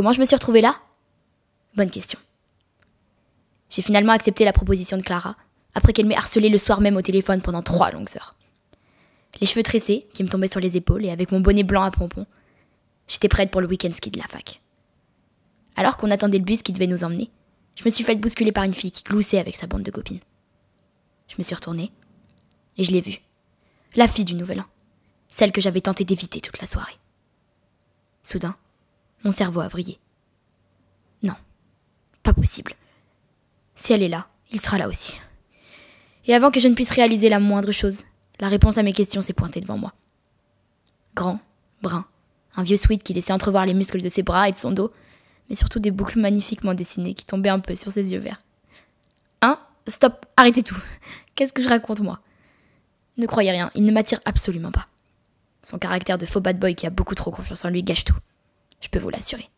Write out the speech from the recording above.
Comment je me suis retrouvée là? Bonne question. J'ai finalement accepté la proposition de Clara, après qu'elle m'ait harcelé le soir même au téléphone pendant trois longues heures. Les cheveux tressés, qui me tombaient sur les épaules, et avec mon bonnet blanc à pompons, j'étais prête pour le week-end ski de la fac. Alors qu'on attendait le bus qui devait nous emmener, je me suis fait bousculer par une fille qui gloussait avec sa bande de copines. Je me suis retournée, et je l'ai vue. La fille du Nouvel An. Celle que j'avais tenté d'éviter toute la soirée. Soudain, mon cerveau a vrillé. Non, pas possible. Si elle est là, il sera là aussi. Et avant que je ne puisse réaliser la moindre chose, la réponse à mes questions s'est pointée devant moi. Grand, brun, un vieux sweat qui laissait entrevoir les muscles de ses bras et de son dos, mais surtout des boucles magnifiquement dessinées qui tombaient un peu sur ses yeux verts. Hein? Stop, arrêtez tout. Qu'est-ce que je raconte, moi? Ne croyez rien, il ne m'attire absolument pas. Son caractère de faux bad boy qui a beaucoup trop confiance en lui gâche tout. Je peux vous l'assurer.